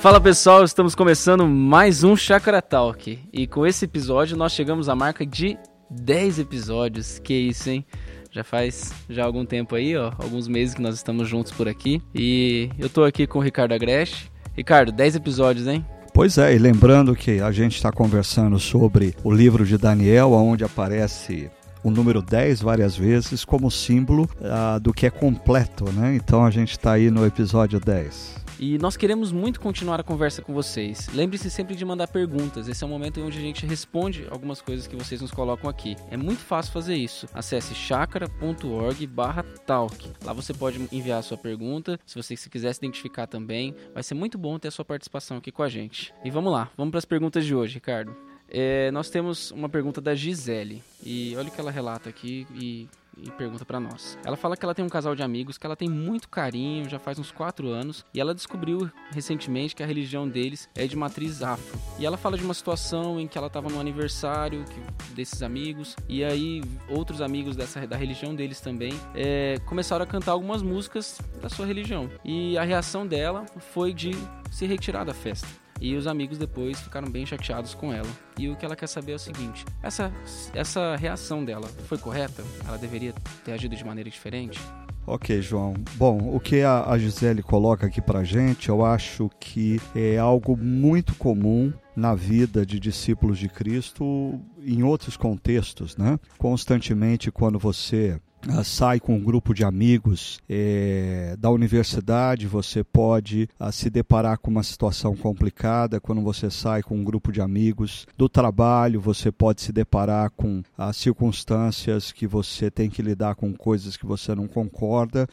Fala pessoal, estamos começando mais um Chakra Talk e com esse episódio nós chegamos à marca de 10 episódios. Que isso, hein? Já faz já algum tempo aí, ó, alguns meses que nós estamos juntos por aqui. E eu tô aqui com o Ricardo Agreste. Ricardo, 10 episódios, hein? Pois é, e lembrando que a gente está conversando sobre o livro de Daniel, onde aparece o número 10 várias vezes como símbolo uh, do que é completo, né? Então a gente está aí no episódio 10. E nós queremos muito continuar a conversa com vocês. Lembre-se sempre de mandar perguntas. Esse é o momento onde a gente responde algumas coisas que vocês nos colocam aqui. É muito fácil fazer isso. Acesse chakra.org/talk. Lá você pode enviar a sua pergunta. Se você se quiser se identificar também, vai ser muito bom ter a sua participação aqui com a gente. E vamos lá, vamos para as perguntas de hoje, Ricardo. É, nós temos uma pergunta da Gisele. E olha o que ela relata aqui e e pergunta para nós. Ela fala que ela tem um casal de amigos que ela tem muito carinho, já faz uns 4 anos, e ela descobriu recentemente que a religião deles é de matriz afro. E ela fala de uma situação em que ela estava no aniversário que, desses amigos, e aí outros amigos dessa, da religião deles também é, começaram a cantar algumas músicas da sua religião. E a reação dela foi de se retirar da festa. E os amigos depois ficaram bem chateados com ela. E o que ela quer saber é o seguinte: essa, essa reação dela foi correta? Ela deveria ter agido de maneira diferente? Ok, João. Bom, o que a Gisele coloca aqui pra gente, eu acho que é algo muito comum na vida de discípulos de Cristo em outros contextos, né? Constantemente, quando você Uh, sai com um grupo de amigos é, da universidade, você pode uh, se deparar com uma situação complicada quando você sai com um grupo de amigos do trabalho, você pode se deparar com uh, circunstâncias que você tem que lidar com coisas que você não concorda.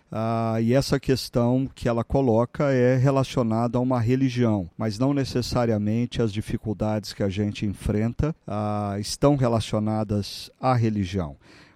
e essa questão que ela coloca é relacionada a uma religião, mas não necessariamente as dificuldades que a gente enfrenta estão relacionadas à religião.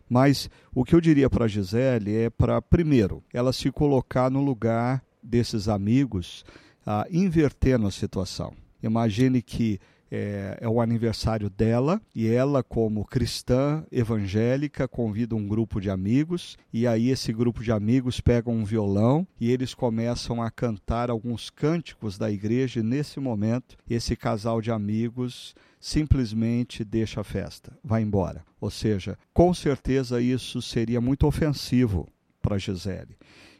Mas o que eu diria para a Gisele é para, primeiro, ela se colocar no lugar desses amigos, uh, invertendo a situação. Imagine que é, é, o aniversário dela e ela, como cristã evangélica, convida um grupo de amigos e aí esse grupo de amigos pega um violão e eles começam a cantar alguns cânticos da igreja e nesse momento esse casal de amigos simplesmente deixa a festa, vai embora. Ou seja, com certeza isso seria muito ofensivo para Gisele.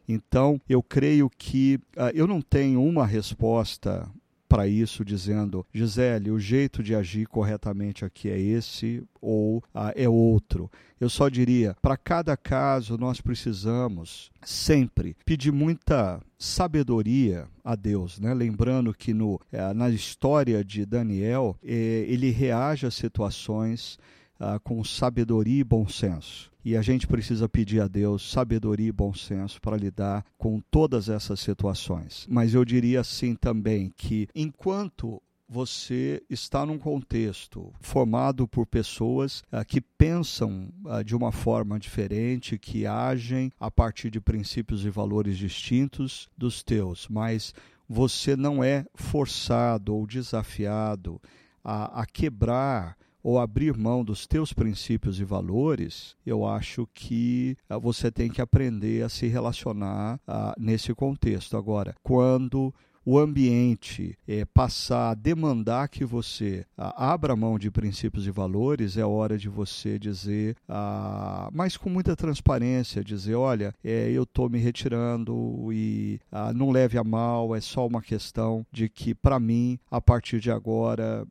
Então, eu creio que uh, eu não tenho uma resposta para isso, dizendo: Gisele, o jeito de agir corretamente aqui é esse ou ah, é outro. Eu só diria: para cada caso, nós precisamos sempre pedir muita sabedoria a Deus, né? Lembrando que no, eh, na história de Daniel, eh, ele reage a situações ah, com sabedoria e bom senso. E a gente precisa pedir a Deus sabedoria e bom senso para lidar com todas essas situações. Mas eu diria assim também que enquanto você está num contexto formado por pessoas uh, que pensam uh, de uma forma diferente, que agem a partir de princípios e valores distintos dos teus, mas você não é forçado ou desafiado a, a quebrar ou abrir mão dos teus princípios e valores, eu acho que uh, você tem que aprender a se relacionar uh, nesse contexto. Agora, quando o ambiente é, passar a demandar que você a, abra mão de princípios e valores, é hora de você dizer, a, mas com muita transparência, dizer, olha, é, eu estou me retirando e a, não leve a mal, é só uma questão de que, para mim, a partir de agora,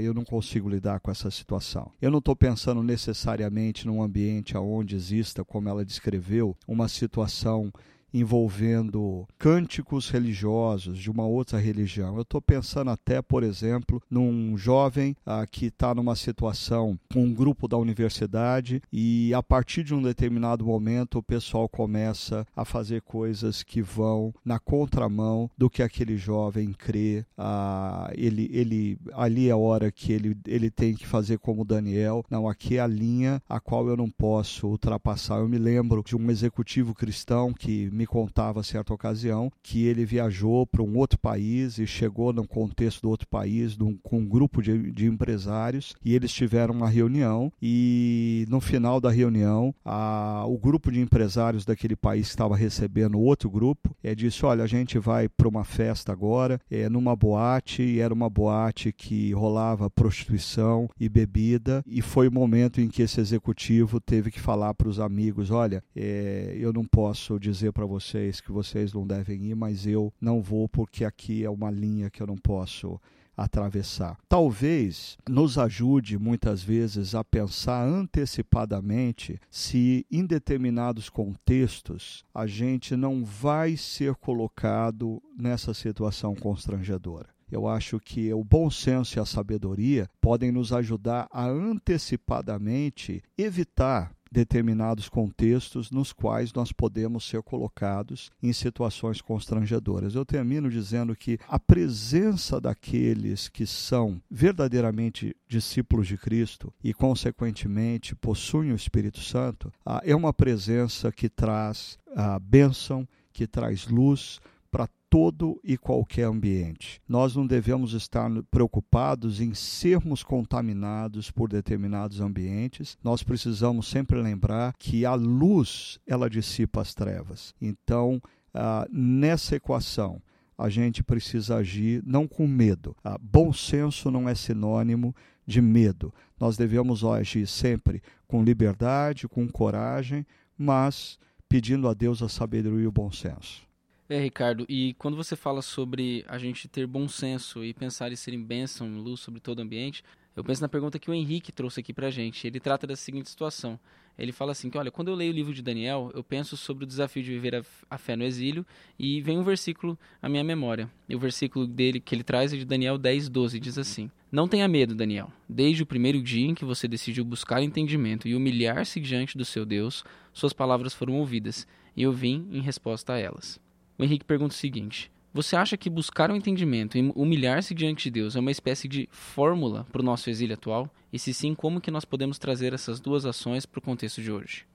eu não consigo lidar com essa situação. Eu não estou pensando necessariamente num ambiente onde exista, como ela descreveu, uma situação envolvendo cânticos religiosos de uma outra religião. Eu estou pensando até, por exemplo, num jovem ah, que está numa situação com um grupo da universidade e a partir de um determinado momento o pessoal começa a fazer coisas que vão na contramão do que aquele jovem crê. Ah, ele, ele, ali é a hora que ele, ele tem que fazer como Daniel. Não, aqui é a linha a qual eu não posso ultrapassar. Eu me lembro de um executivo cristão que me me contava certa ocasião que ele viajou para um outro país e chegou no contexto do outro país num, com um grupo de, de, empresários e eles tiveram uma reunião e no final da reunião a, o grupo de empresários daquele país que estava recebendo outro grupo é, disse, olha, a gente vai para uma festa agora, é, numa boate, e era uma boate que rolava prostituição e bebida e foi o momento em que esse executivo teve que falar para os amigos, olha, é, eu não posso dizer para vocês que vocês não devem ir, mas eu não vou porque aqui é uma linha que eu não posso atravessar. Talvez nos ajude muitas vezes a pensar antecipadamente se em determinados contextos a gente não vai ser colocado nessa situação constrangedora. Eu acho que o bom senso e a sabedoria podem nos ajudar a antecipadamente evitar determinados contextos nos quais nós podemos ser colocados em situações constrangedoras. Eu termino dizendo que a presença daqueles que são verdadeiramente discípulos de Cristo e, consequentemente, possuem o Espírito Santo ah, é uma presença que traz a bênção, que traz luz para todo e qualquer ambiente. Nós não devemos estar preocupados em sermos contaminados por determinados ambientes. Nós precisamos sempre lembrar que a luz ela dissipa as trevas. Então, ah, nessa equação, a gente precisa agir não com medo. Ah, bom senso não é sinônimo de medo. Nós devemos agir sempre com liberdade, com coragem, mas pedindo a Deus a sabedoria e o bom senso. É, Ricardo, e quando você fala sobre a gente ter bom senso e pensar em ser em bênção, luz sobre todo o ambiente, eu penso na pergunta que o Henrique trouxe aqui pra gente. Ele trata da seguinte situação. Ele fala assim que, olha, quando eu leio o livro de Daniel, eu penso sobre o desafio de viver a, a fé no exílio e vem um versículo à minha memória. E o versículo dele que ele traz é de Daniel 10, 12, diz assim: Não tenha medo, Daniel. Desde o primeiro dia em que você decidiu buscar entendimento e humilhar-se diante do seu Deus, suas palavras foram ouvidas, e eu vim em resposta a elas. O Henrique pergunta o seguinte: Você acha que buscar o um entendimento e humilhar-se diante de Deus é uma espécie de fórmula para o nosso exílio atual? E se sim, como que nós podemos trazer essas duas ações para o contexto de hoje?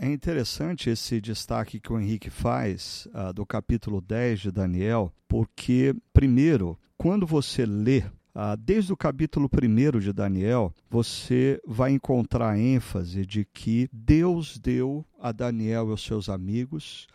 É interessante esse destaque que o Henrique faz uh, do capítulo 10 de Daniel, porque, primeiro, quando você lê Uh, desde o capítulo 1 de Daniel, você vai encontrar a ênfase de que Deus deu a Daniel e aos seus amigos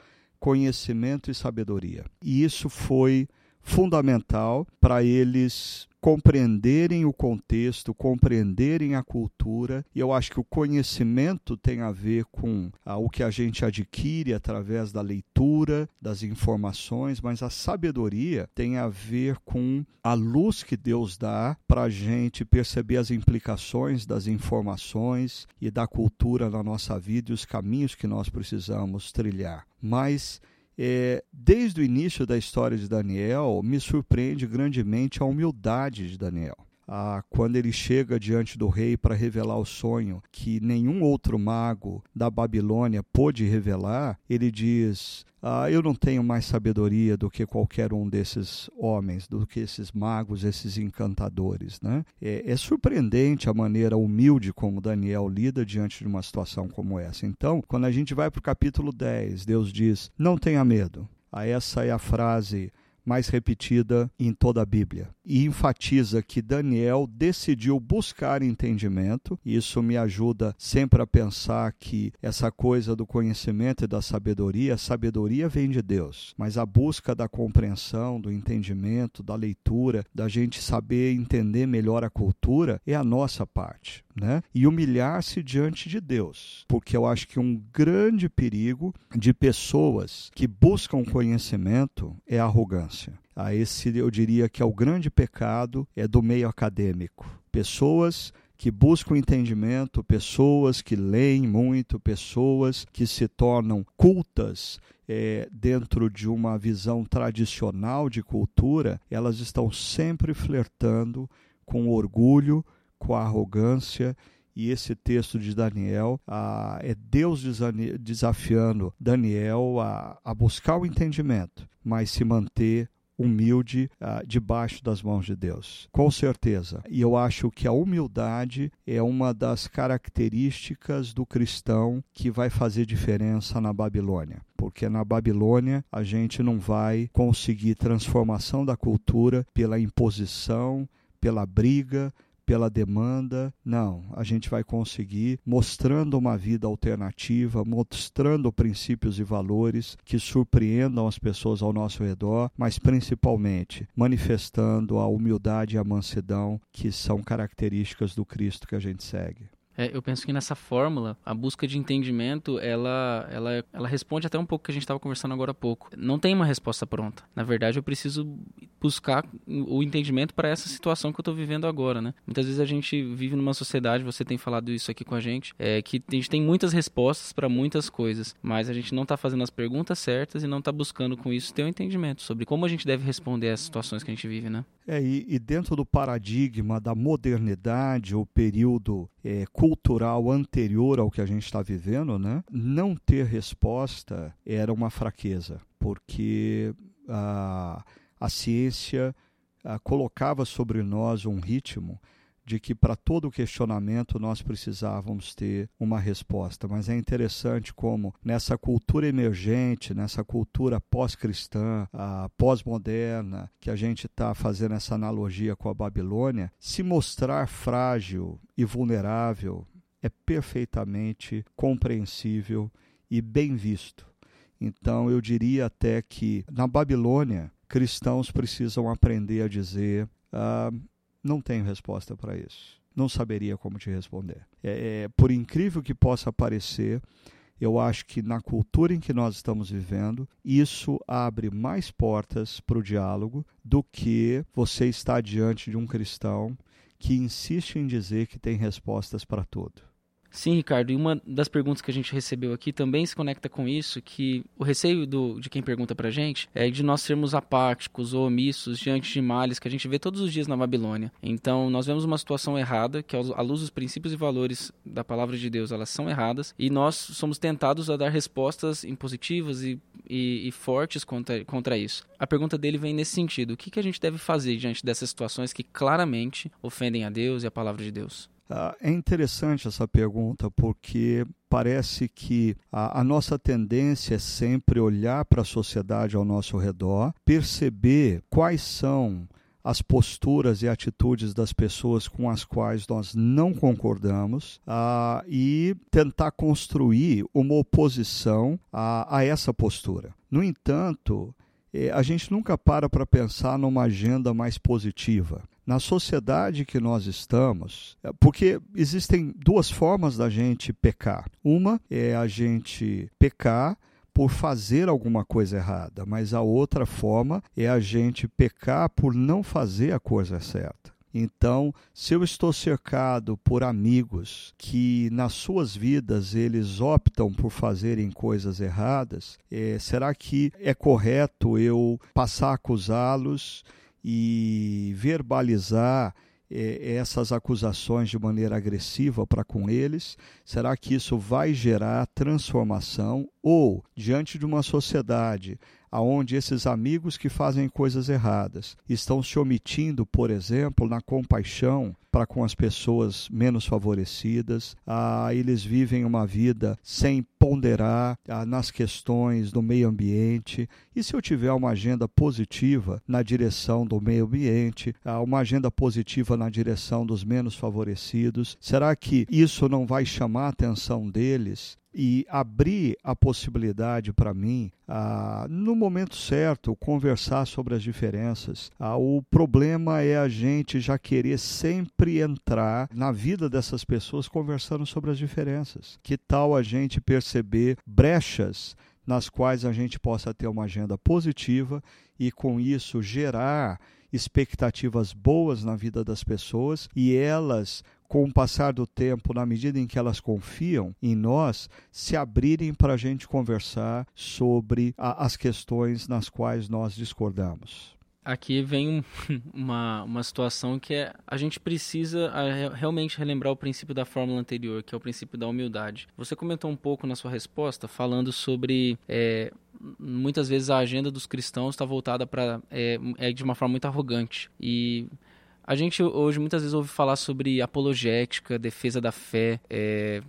conhecimento e sabedoria. E isso foi fundamental para eles compreenderem o contexto, compreenderem a cultura, e eu acho que o conhecimento tem a ver com ah, o que a gente adquire através da leitura, das informações, mas a sabedoria tem a ver com a luz que Deus dá para a gente perceber as implicações das informações e da cultura na nossa vida e os caminhos que nós precisamos trilhar. Mas é, desde o início da história de Daniel, me surpreende grandemente a humildade de Daniel. Ah, quando ele chega diante do rei para revelar o sonho que nenhum outro mago da Babilônia pôde revelar, ele diz: ah, Eu não tenho mais sabedoria do que qualquer um desses homens, do que esses magos, esses encantadores. Né? É, é surpreendente a maneira humilde como Daniel lida diante de uma situação como essa. Então, quando a gente vai para o capítulo 10, Deus diz: Não tenha medo. Ah, essa é a frase mais repetida em toda a Bíblia. E enfatiza que Daniel decidiu buscar entendimento. Isso me ajuda sempre a pensar que essa coisa do conhecimento e da sabedoria, a sabedoria vem de Deus, mas a busca da compreensão, do entendimento, da leitura, da gente saber entender melhor a cultura é a nossa parte. Né? E humilhar-se diante de Deus, porque eu acho que um grande perigo de pessoas que buscam conhecimento é a arrogância. Ah, esse eu diria que é o grande pecado é do meio acadêmico. Pessoas que buscam entendimento, pessoas que leem muito, pessoas que se tornam cultas é, dentro de uma visão tradicional de cultura, elas estão sempre flertando com orgulho, com a arrogância e esse texto de Daniel é Deus desafiando Daniel a, a buscar o entendimento, mas se manter humilde debaixo das mãos de Deus. Com certeza. E eu acho que a humildade é uma das características do cristão que vai fazer diferença na Babilônia. Porque na Babilônia a gente não vai conseguir transformação da cultura pela imposição, pela briga, pela demanda. Não, a gente vai conseguir mostrando uma vida alternativa, mostrando princípios e valores que surpreendam as pessoas ao nosso redor, mas principalmente manifestando a humildade e a mansidão que são características do Cristo que a gente segue. É, eu penso que nessa fórmula, a busca de entendimento, ela, ela, ela responde até um pouco que a gente estava conversando agora há pouco. Não tem uma resposta pronta. Na verdade, eu preciso buscar o entendimento para essa situação que eu estou vivendo agora, né? Muitas vezes a gente vive numa sociedade, você tem falado isso aqui com a gente, é, que a gente tem muitas respostas para muitas coisas, mas a gente não está fazendo as perguntas certas e não está buscando com isso ter um entendimento sobre como a gente deve responder às situações que a gente vive, né? É, e, e dentro do paradigma da modernidade, o período é, cultural anterior ao que a gente está vivendo, né? não ter resposta era uma fraqueza, porque a, a ciência a, colocava sobre nós um ritmo de que para todo questionamento nós precisávamos ter uma resposta. Mas é interessante como nessa cultura emergente, nessa cultura pós-cristã, pós-moderna, que a gente está fazendo essa analogia com a Babilônia, se mostrar frágil e vulnerável é perfeitamente compreensível e bem visto. Então eu diria até que na Babilônia cristãos precisam aprender a dizer uh, não tenho resposta para isso. Não saberia como te responder. É, é, por incrível que possa parecer, eu acho que na cultura em que nós estamos vivendo, isso abre mais portas para o diálogo do que você estar diante de um cristão que insiste em dizer que tem respostas para tudo. Sim, Ricardo, e uma das perguntas que a gente recebeu aqui também se conecta com isso, que o receio do, de quem pergunta pra gente é de nós sermos apáticos ou omissos diante de males que a gente vê todos os dias na Babilônia. Então, nós vemos uma situação errada, que à luz dos princípios e valores da palavra de Deus, elas são erradas, e nós somos tentados a dar respostas impositivas e, e, e fortes contra, contra isso. A pergunta dele vem nesse sentido, o que, que a gente deve fazer diante dessas situações que claramente ofendem a Deus e a palavra de Deus? Ah, é interessante essa pergunta porque parece que a, a, nossa tendência é sempre olhar para a sociedade ao nosso redor, perceber quais são as posturas e atitudes das pessoas com as quais nós não concordamos uh, e tentar construir uma oposição a, a essa postura. No entanto, eh, a gente nunca para para pensar numa agenda mais positiva na sociedade que nós estamos, é, porque existem duas formas da gente pecar. Uma é a gente pecar por fazer alguma coisa errada, mas a outra forma é a gente pecar por não fazer a coisa certa. Então, se eu estou cercado por amigos que nas suas vidas eles optam por fazerem coisas erradas, é, será que é correto eu passar a acusá-los e verbalizar eh, essas acusações de maneira agressiva para com eles? Será que isso vai gerar transformação? Ou, diante de uma sociedade aonde esses amigos que fazem coisas erradas estão se omitindo, por exemplo, na compaixão para com as pessoas menos favorecidas, ah, eles vivem uma vida sem ponderar ah, nas questões do meio ambiente. E se eu tiver uma agenda positiva na direção do meio ambiente, ah, uma agenda positiva na direção dos menos favorecidos, será que isso não vai chamar a atenção deles e abrir a possibilidade para mim, ah, no momento certo, conversar sobre as diferenças. Ah, o problema é a gente já querer sempre entrar na vida dessas pessoas conversando sobre as diferenças. Que tal a gente perceber brechas nas quais a gente possa ter uma agenda positiva e, com isso, gerar expectativas boas na vida das pessoas e elas com o passar do tempo, na medida em que elas confiam em nós, se abrirem para a gente conversar sobre a, as questões nas quais nós discordamos. Aqui vem uma, uma situação que é a gente precisa realmente relembrar o princípio da fórmula anterior, que é o princípio da humildade. Você comentou um pouco na sua resposta falando sobre é, muitas vezes a agenda dos cristãos está voltada para é, é, de uma forma muito arrogante e a gente hoje muitas vezes ouve falar sobre apologética, defesa da fé, é,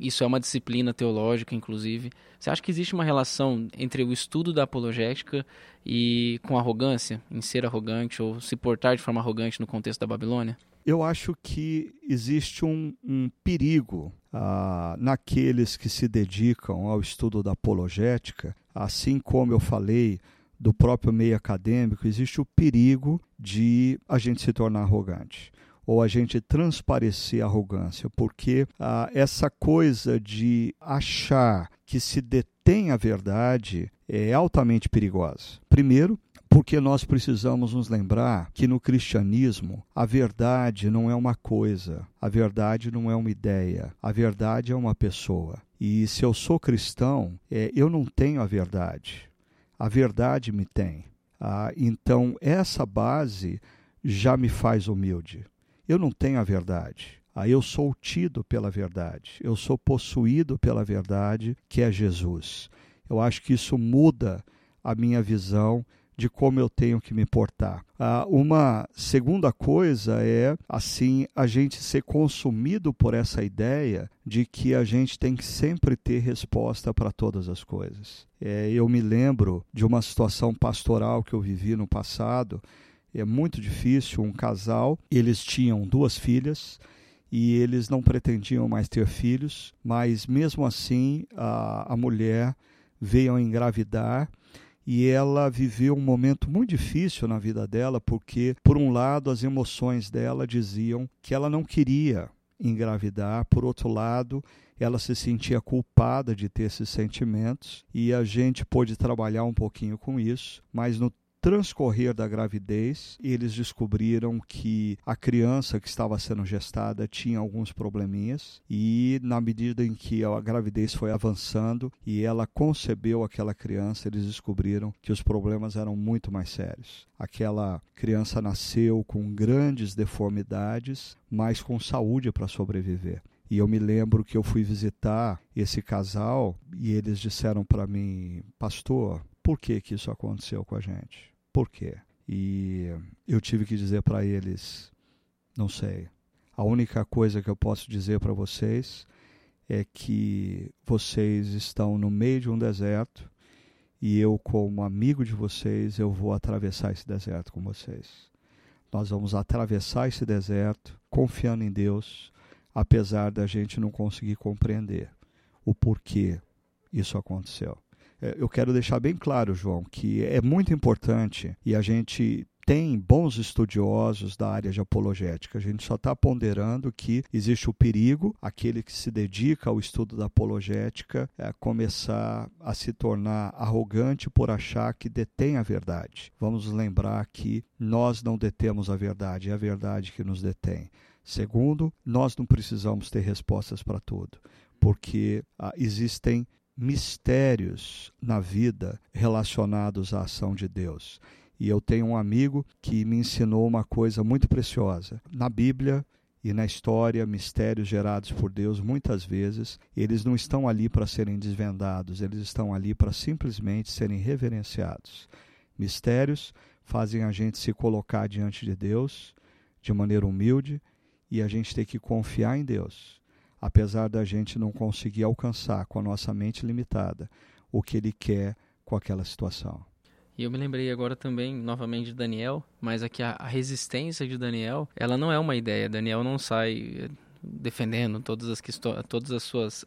isso é uma disciplina teológica, inclusive. Você acha que existe uma relação entre o estudo da apologética e com arrogância, em ser arrogante ou se portar de forma arrogante no contexto da Babilônia? Eu acho que existe um, um perigo ah, naqueles que se dedicam ao estudo da apologética, assim como eu falei do próprio meio acadêmico, existe o perigo de a gente se tornar arrogante ou a gente transparecer arrogância, porque ah, essa coisa de achar que se detém a verdade é altamente perigosa. Primeiro, porque nós precisamos nos lembrar que no cristianismo a verdade não é uma coisa, a verdade não é uma ideia, a verdade é uma pessoa. E se eu sou cristão, é, eu não tenho a verdade, a verdade me tem. Ah, então, essa base já me faz humilde. Eu não tenho a verdade. Ah, eu sou tido pela verdade. Eu sou possuído pela verdade, que é Jesus. Eu acho que isso muda a minha visão de como eu tenho que me portar. Ah, uma segunda coisa é, assim, a gente ser consumido por essa ideia de que a gente tem que sempre ter resposta para todas as coisas. É, eu me lembro de uma situação pastoral que eu vivi no passado. É muito difícil. Um casal, eles tinham duas filhas e eles não pretendiam mais ter filhos, mas mesmo assim a, a mulher veio a engravidar e ela viveu um momento muito difícil na vida dela, porque, por um lado, as emoções dela diziam que ela não queria engravidar, por outro lado, ela se sentia culpada de ter esses sentimentos e a gente pôde trabalhar um pouquinho com isso, mas no transcorrer da gravidez, eles descobriram que a criança que estava sendo gestada tinha alguns probleminhas e na medida em que a gravidez foi avançando e ela concebeu aquela criança, eles descobriram que os problemas eram muito mais sérios. Aquela criança nasceu com grandes deformidades, mas com saúde para sobreviver. E eu me lembro que eu fui visitar esse casal e eles disseram para mim, pastor, por que, que isso aconteceu com a gente? Por quê? E eu tive que dizer para eles: não sei. A única coisa que eu posso dizer para vocês é que vocês estão no meio de um deserto e eu, como amigo de vocês, eu vou atravessar esse deserto com vocês. Nós vamos atravessar esse deserto confiando em Deus, apesar da gente não conseguir compreender o porquê isso aconteceu. É, eu quero deixar bem claro, João, que é muito importante e a gente tem bons estudiosos da área de apologética. A gente só está ponderando que existe o perigo, aquele que se dedica ao estudo da apologética é, começar a se tornar arrogante por achar que detém a verdade. Vamos lembrar que nós não detemos a verdade, é a verdade que nos detém. Segundo, nós não precisamos ter respostas para tudo, porque ah, existem mistérios na vida relacionados à ação de Deus. E eu tenho um amigo que me ensinou uma coisa muito preciosa. Na Bíblia e na história, mistérios gerados por Deus, muitas vezes, eles não estão ali para serem desvendados, eles estão ali para simplesmente serem reverenciados. Mistérios fazem a gente se colocar diante de Deus de maneira humilde e a gente tem que confiar em Deus apesar da gente não conseguir alcançar com a nossa mente limitada o que ele quer com aquela situação. E eu me lembrei agora também, novamente, de Daniel, mas aqui a, a resistência de Daniel, ela não é uma ideia. Daniel não sai eh, defendendo todas as, todas as suas...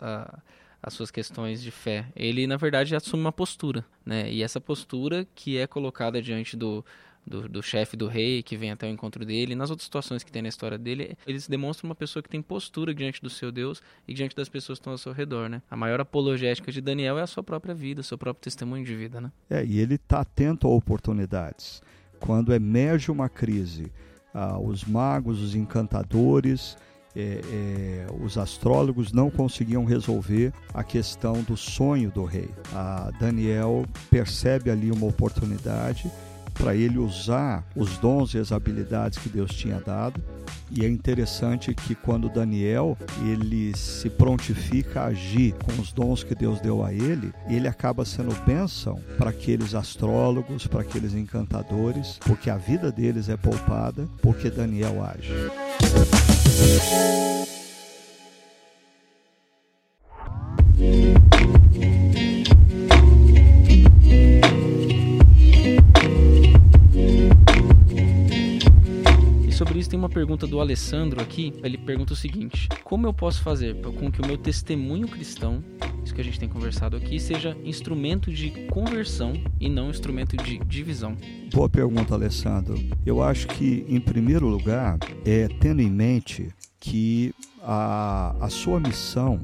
as suas questões de fé. Ele, na verdade, assume uma postura, né? E essa postura que é colocada diante do, do, do chefe do rei que vem até o encontro dele, nas outras situações que tem na história dele, eles demonstram uma pessoa que tem postura diante do seu Deus e diante das pessoas que estão ao seu redor, né? A maior apologética de Daniel é a sua própria vida, seu próprio testemunho de vida, né? É, e ele está atento a oportunidades. Quando emerge uma crise, ah, os magos, os encantadores, é, é, os astrólogos não conseguiam resolver a questão do sonho do rei. A Daniel percebe ali uma oportunidade para ele usar os dons e as habilidades que Deus tinha dado. E é interessante que quando Daniel ele se prontifica a agir com os dons que Deus deu a ele, ele acaba sendo bênção para aqueles astrólogos, para aqueles encantadores, porque a vida deles é poupada, porque Daniel age. Tem uma pergunta do Alessandro aqui. Ele pergunta o seguinte: Como eu posso fazer com que o meu testemunho cristão, isso que a gente tem conversado aqui, seja instrumento de conversão e não instrumento de divisão? Boa pergunta, Alessandro. Eu acho que, em primeiro lugar, é tendo em mente que a, a sua missão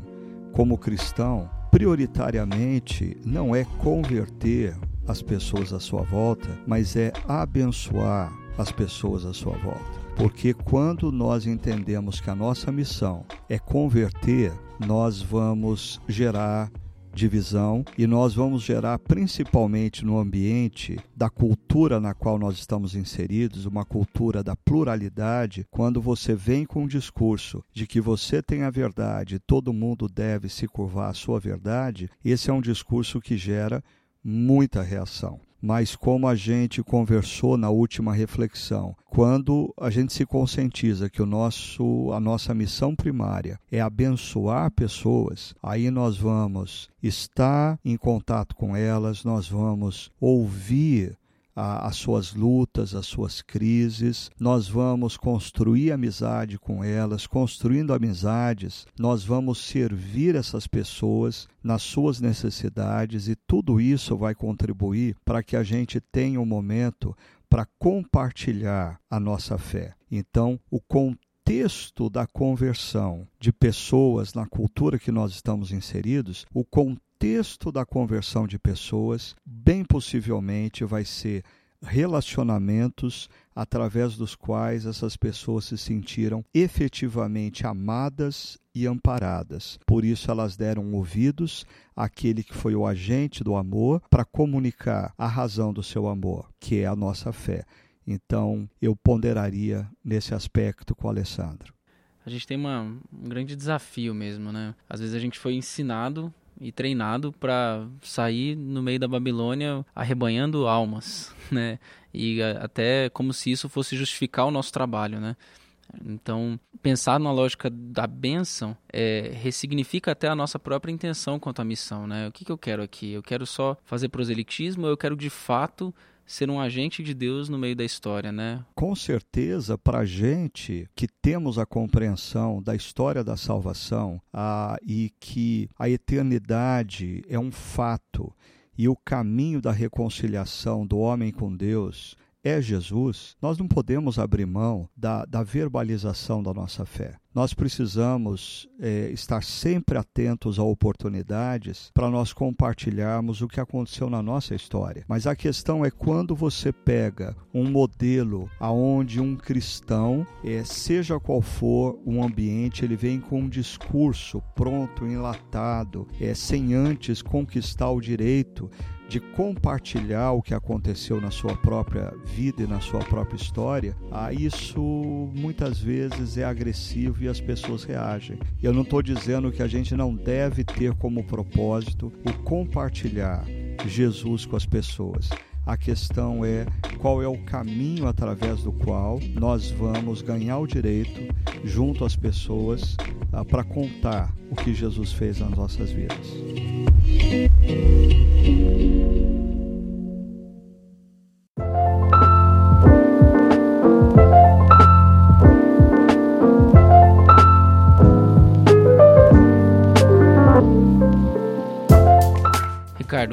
como cristão, prioritariamente, não é converter as pessoas à sua volta, mas é abençoar as pessoas à sua volta. Porque quando nós entendemos que a nossa missão é converter, nós vamos gerar divisão e nós vamos gerar principalmente no ambiente da cultura na qual nós estamos inseridos, uma cultura da pluralidade, quando você vem com um discurso de que você tem a verdade, todo mundo deve se curvar à sua verdade, esse é um discurso que gera muita reação mas como a gente conversou na última reflexão, quando a gente se conscientiza que o nosso, a nossa missão primária é abençoar pessoas, aí nós vamos estar em contato com elas, nós vamos ouvir as suas lutas, as suas crises, nós vamos construir amizade com elas, construindo amizades, nós vamos servir essas pessoas nas suas necessidades e tudo isso vai contribuir para que a gente tenha um momento para compartilhar a nossa fé. Então, o contexto da conversão de pessoas na cultura que nós estamos inseridos, o contexto contexto da conversão de pessoas, bem possivelmente vai ser relacionamentos através dos quais essas pessoas se sentiram efetivamente amadas e amparadas. Por isso elas deram ouvidos àquele que foi o agente do amor para comunicar a razão do seu amor, que é a nossa fé. Então, eu ponderaria nesse aspecto com o Alessandro. A gente tem uma, um grande desafio mesmo, né? Às vezes a gente foi ensinado e treinado para sair no meio da Babilônia arrebanhando almas, né? E até como se isso fosse justificar o nosso trabalho, né? Então, pensar na lógica da bênção é, ressignifica até a nossa própria intenção quanto à missão, né? O que, que eu quero aqui? Eu quero só fazer proselitismo ou eu quero de fato ser um agente de Deus no meio da história, né? Com certeza, para a gente que temos a compreensão da história da salvação e que a eternidade é um fato e o caminho da reconciliação do homem com Deus é Jesus, nós não podemos abrir mão da, da verbalização da nossa fé. Nós precisamos é, estar sempre atentos a oportunidades para nós compartilharmos o que aconteceu na nossa história. Mas a questão é quando você pega um modelo aonde um cristão, é, seja qual for o ambiente, ele vem com um discurso pronto, enlatado, é, sem antes conquistar o direito de compartilhar o que aconteceu na sua própria vida e na sua própria história, a isso muitas vezes é agressivo e as pessoas reagem. Eu não estou dizendo que a gente não deve ter como propósito o compartilhar Jesus com as pessoas. A questão é qual é o caminho através do qual nós vamos ganhar o direito, junto às pessoas, ah, para contar o que Jesus fez nas nossas vidas.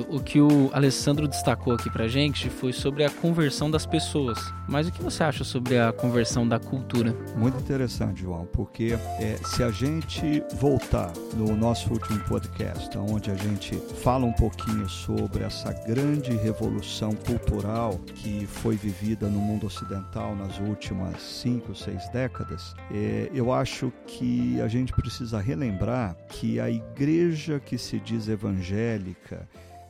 O que o Alessandro destacou aqui pra gente foi sobre a conversão das pessoas. Mas o que você acha sobre a conversão da cultura? Muito interessante, João, porque é, se a gente voltar no nosso último podcast, onde a gente fala um pouquinho sobre essa grande revolução cultural que foi vivida no mundo ocidental nas últimas cinco, seis décadas, é, eu acho que a gente precisa relembrar que a igreja que se diz evangélica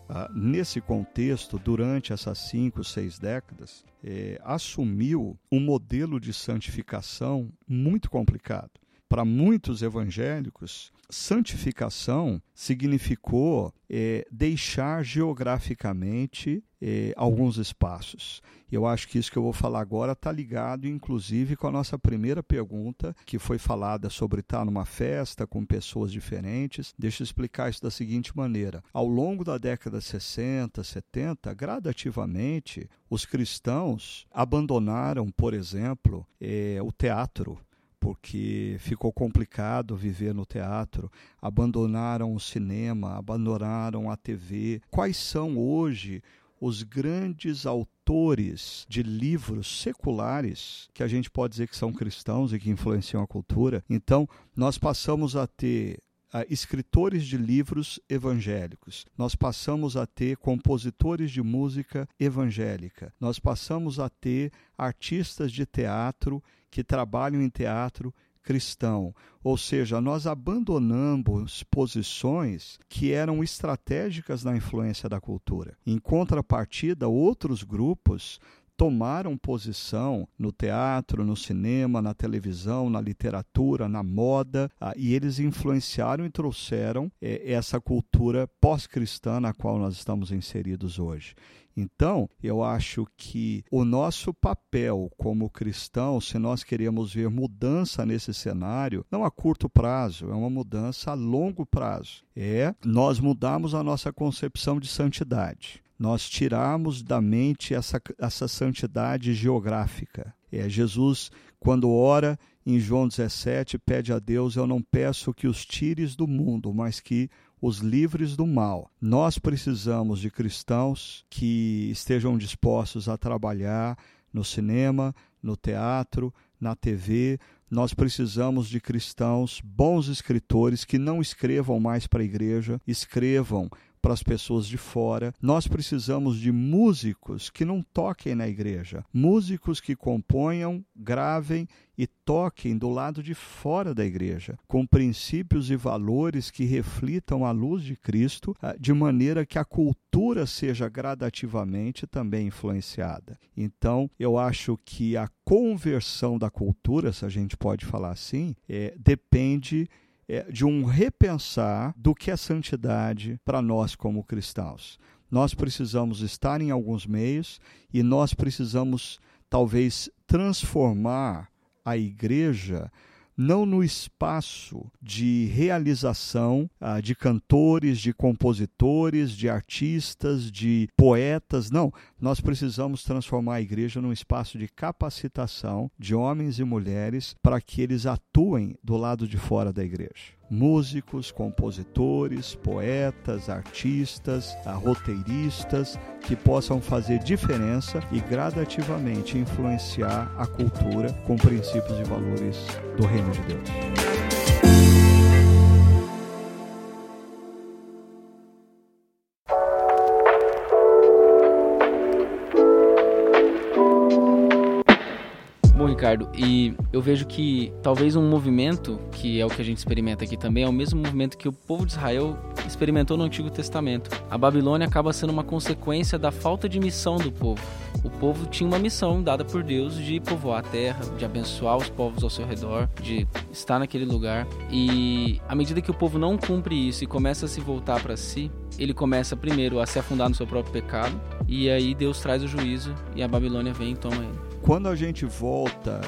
ah, nesse contexto, durante essas cinco, seis décadas, é, assumiu um modelo de santificação muito complicado. Para muitos evangélicos, santificação significou é, deixar geograficamente é, alguns espaços. Eu acho que isso que eu vou falar agora está ligado, inclusive, com a nossa primeira pergunta, que foi falada sobre estar numa festa com pessoas diferentes. Deixa eu explicar isso da seguinte maneira: ao longo da década 60, 70, gradativamente, os cristãos abandonaram, por exemplo, é, o teatro porque ficou complicado viver no teatro, abandonaram o cinema, abandonaram a TV. Quais são hoje os grandes autores de livros seculares que a gente pode dizer que são cristãos e que influenciam a cultura? Então, nós passamos a ter escritores de livros evangélicos, nós passamos a ter compositores de música evangélica, nós passamos a ter artistas de teatro que trabalham em teatro cristão. Ou seja, nós abandonamos posições que eram estratégicas na influência da cultura. Em contrapartida, outros grupos tomaram posição no teatro, no cinema, na televisão, na literatura, na moda, ah, e eles influenciaram e trouxeram eh, essa cultura pós-cristã na qual nós estamos inseridos hoje. Então, eu acho que o nosso papel como cristão, se nós queremos ver mudança nesse cenário, não a curto prazo, é uma mudança a longo prazo. É nós mudarmos a nossa concepção de santidade nós tirarmos da mente essa, essa santidade geográfica. É, Jesus, quando ora em João 17, pede a Deus: Eu não peço que os tires do mundo, mas que os livres do mal. Nós precisamos de cristãos que estejam dispostos a trabalhar no cinema, no teatro, na TV. Nós precisamos de cristãos, bons escritores, que não escrevam mais para a igreja, escrevam para as pessoas de fora. Nós precisamos de músicos que não toquem na igreja, músicos que componham, gravem e toquem do lado de fora da igreja, com princípios e valores que reflitam a luz de Cristo, ah, de maneira que a cultura seja gradativamente também influenciada. Então, eu acho que a conversão da cultura, se a gente pode falar assim, é, depende é, de um repensar do que é santidade para nós como cristãos. Nós precisamos estar em alguns meios e nós precisamos, talvez, transformar a igreja não no espaço de realização ah, de cantores, de compositores, de artistas, de poetas. Não, nós precisamos transformar a igreja num espaço de capacitação de homens e mulheres para que eles atuem do lado de fora da igreja músicos, compositores, poetas, artistas, roteiristas que possam fazer diferença e gradativamente influenciar a cultura com princípios e valores do reino de Deus. Ricardo, e eu vejo que talvez um movimento, que é o que a gente experimenta aqui também, é o mesmo movimento que o povo de Israel experimentou no Antigo Testamento. A Babilônia acaba sendo uma consequência da falta de missão do povo. O povo tinha uma missão dada por Deus de povoar a terra, de abençoar os povos ao seu redor, de estar naquele lugar. E à medida que o povo não cumpre isso e começa a se voltar para si, ele começa primeiro a se afundar no seu próprio pecado, e aí Deus traz o juízo e a Babilônia vem e toma ele. Quando a gente volta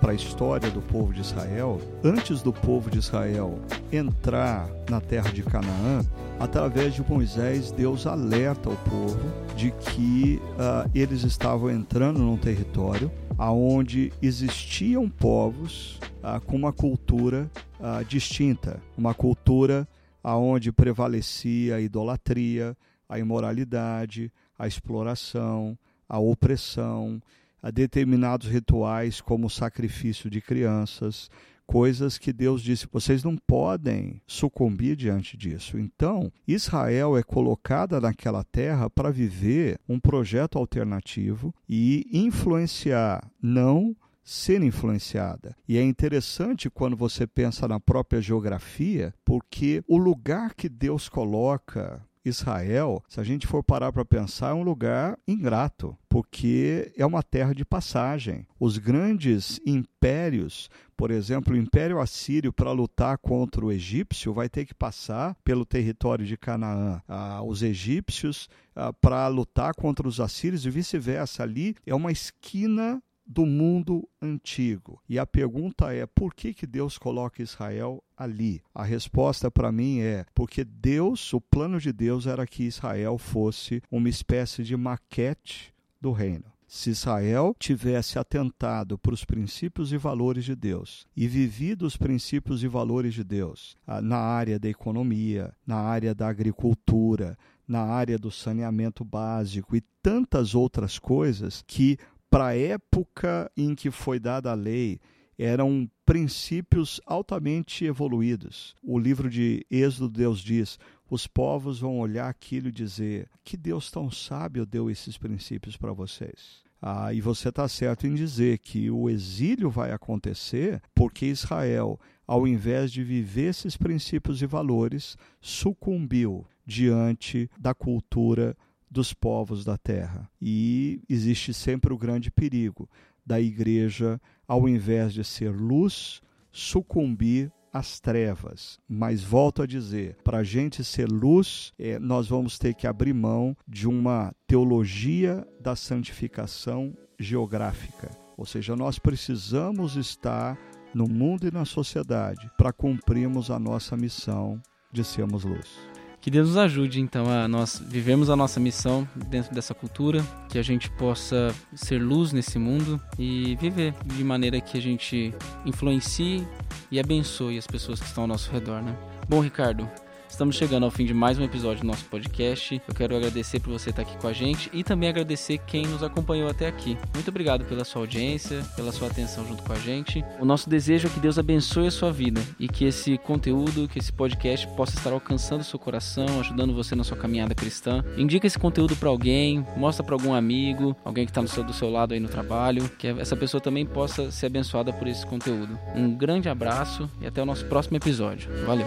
para a história do povo de Israel, antes do povo de Israel entrar na terra de Canaã, através de Moisés, Deus alerta o povo de que uh, eles estavam entrando num território aonde existiam povos uh, com uma cultura uh, distinta, uma cultura aonde prevalecia a idolatria, a imoralidade, a exploração, a opressão, a determinados rituais, como o sacrifício de crianças, coisas que Deus disse: vocês não podem sucumbir diante disso. Então, Israel é colocada naquela terra para viver um projeto alternativo e influenciar, não ser influenciada. E é interessante quando você pensa na própria geografia, porque o lugar que Deus coloca Israel, se a gente for parar para pensar, é um lugar ingrato, porque é uma terra de passagem. Os grandes impérios, por exemplo, o Império Assírio, para lutar contra o egípcio, vai ter que passar pelo território de Canaã. Ah, os egípcios, ah, para lutar contra os assírios e vice-versa, ali é uma esquina do mundo antigo. E a pergunta é: por que, que Deus coloca Israel ali? A resposta para mim é: porque Deus, o plano de Deus era que Israel fosse uma espécie de maquete do reino. Se Israel tivesse atentado para os princípios e valores de Deus e vivido os princípios e valores de Deus ah, na área da economia, na área da agricultura, na área do saneamento básico e tantas outras coisas que para a época em que foi dada a lei, eram princípios altamente evoluídos. O livro de Êxodo, Deus diz: os povos vão olhar aquilo e dizer: que Deus tão sábio deu esses princípios para vocês. Ah, e você está certo em dizer que o exílio vai acontecer porque Israel, ao invés de viver esses princípios e valores, sucumbiu diante da cultura dos povos da terra. E existe sempre o grande perigo da igreja, ao invés de ser luz, sucumbir às trevas. Mas volto a dizer, para a gente ser luz, é, nós vamos ter que abrir mão de uma teologia da santificação geográfica. Ou seja, nós precisamos estar no mundo e na sociedade para cumprirmos a nossa missão de sermos luz. Que Deus nos ajude, então, a nós vivemos a nossa missão dentro dessa cultura, que a gente possa ser luz nesse mundo e viver de maneira que a gente influencie e abençoe as pessoas que estão ao nosso redor, né? Bom, Ricardo, Estamos chegando ao fim de mais um episódio do nosso podcast. Eu quero agradecer por você estar aqui com a gente e também agradecer quem nos acompanhou até aqui. Muito obrigado pela sua audiência, pela sua atenção junto com a gente. O nosso desejo é que Deus abençoe a sua vida e que esse conteúdo, que esse podcast possa estar alcançando o seu coração, ajudando você na sua caminhada cristã. Indica esse conteúdo para alguém, mostra para algum amigo, alguém que está do seu lado aí no trabalho, que essa pessoa também possa ser abençoada por esse conteúdo. Um grande abraço e até o nosso próximo episódio. Valeu!